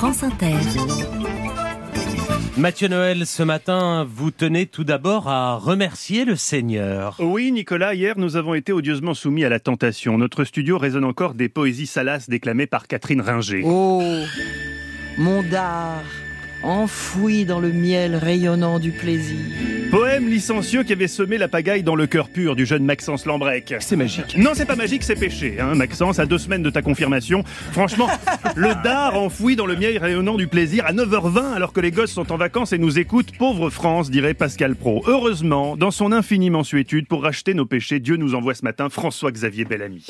France Inter. Mathieu Noël, ce matin, vous tenez tout d'abord à remercier le Seigneur. Oui, Nicolas, hier nous avons été odieusement soumis à la tentation. Notre studio résonne encore des poésies salaces déclamées par Catherine Ringer. Oh, mon dard, enfoui dans le miel rayonnant du plaisir. Licencieux qui avait semé la pagaille dans le cœur pur du jeune Maxence Lambrec. C'est magique. Non, c'est pas magique, c'est péché. Hein, Maxence, à deux semaines de ta confirmation, franchement, le dard enfoui dans le miel rayonnant du plaisir à 9h20 alors que les gosses sont en vacances et nous écoutent, pauvre France, dirait Pascal Pro. Heureusement, dans son infinie mensuétude, pour racheter nos péchés, Dieu nous envoie ce matin François-Xavier Bellamy.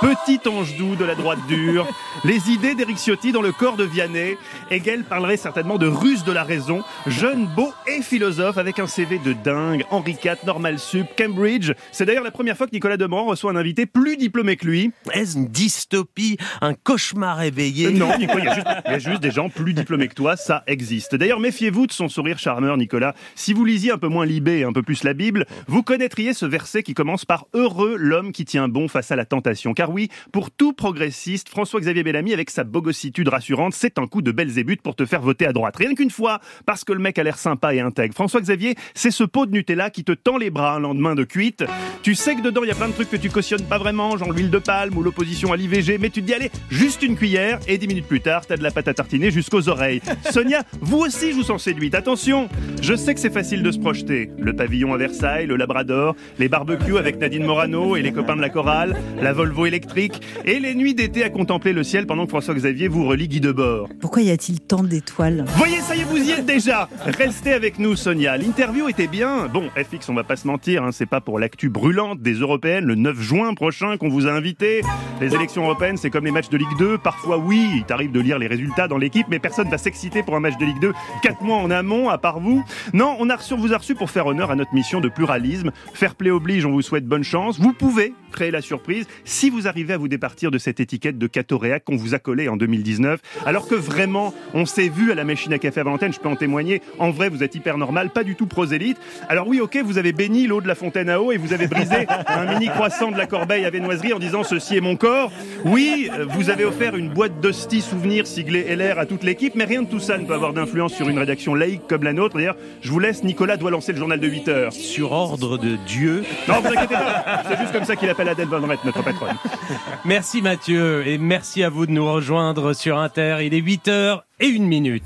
Petit ange doux de la droite dure, les idées d'Éric Ciotti dans le corps de Vianney. Hegel parlerait certainement de ruse de la raison, jeune, beau et philosophe avec un CV de dingue, Henri IV, Normal Sup, Cambridge. C'est d'ailleurs la première fois que Nicolas Demorand reçoit un invité plus diplômé que lui. Est-ce une dystopie, un cauchemar éveillé? Euh, Non, Nico, il y, a juste, il y a juste des gens plus diplômés que toi, ça existe. D'ailleurs, méfiez-vous de son sourire charmeur, Nicolas. Si vous lisiez un peu moins Libé et un peu plus la Bible, vous connaîtriez ce verset qui commence par Heureux l'homme qui tient bon face à la tentation. Oui, pour tout progressiste, François-Xavier Bellamy, avec sa bogossitude rassurante, c'est un coup de Belzébuth pour te faire voter à droite. Rien qu'une fois, parce que le mec a l'air sympa et intègre. François-Xavier, c'est ce pot de Nutella qui te tend les bras un lendemain de cuite. Tu sais que dedans, il y a plein de trucs que tu cautionnes pas vraiment, genre l'huile de palme ou l'opposition à l'IVG, mais tu te dis, allez, juste une cuillère, et dix minutes plus tard, t'as de la pâte à tartiner jusqu'aux oreilles. Sonia, vous aussi, je vous sens séduite. Attention, je sais que c'est facile de se projeter. Le pavillon à Versailles, le Labrador, les barbecues avec Nadine Morano et les copains de la chorale, la Volvo électrique, et les nuits d'été à contempler le ciel pendant que François-Xavier vous relie Guy Debord. Pourquoi y a-t-il tant d'étoiles? Voyez, ça y est, vous y êtes déjà Restez avec nous, Sonia. L'interview était bien. Bon, FX, on va pas se mentir, hein, c'est pas pour l'actu brûlante des européennes le 9 juin prochain qu'on vous a invité. Les élections européennes, c'est comme les matchs de Ligue 2. Parfois, oui, il t'arrive de lire les résultats dans l'équipe, mais personne va s'exciter pour un match de Ligue 2 quatre mois en amont, à part vous. Non, on a reçu, vous a reçu pour faire honneur à notre mission de pluralisme. Fair play oblige, on vous souhaite bonne chance. Vous pouvez créer la surprise si vous arrivez à vous départir de cette étiquette de catoréac qu'on vous a collée en 2019. Alors que vraiment, on s'est vu à la machine à café à Valentine, je peux en témoigner. En vrai, vous êtes hyper normal, pas du tout prosélyte. Alors oui, ok, vous avez béni l'eau de la fontaine à eau et vous avez brisé un mini croissant de la corbeille à viennoiserie en disant ceci est mon corps. Oui, vous avez offert une boîte d'hosties souvenirs siglée LR à toute l'équipe, mais rien de tout ça ne peut avoir d'influence sur une rédaction laïque comme la nôtre. D'ailleurs, je vous laisse, Nicolas doit lancer le journal de 8 heures. Sur ordre de Dieu. Non, vous inquiétez pas, c'est juste comme ça qu'il appelle Adèle Van Rett, notre patronne. Merci Mathieu et merci à vous de nous rejoindre sur Inter. Il est 8h et une minute.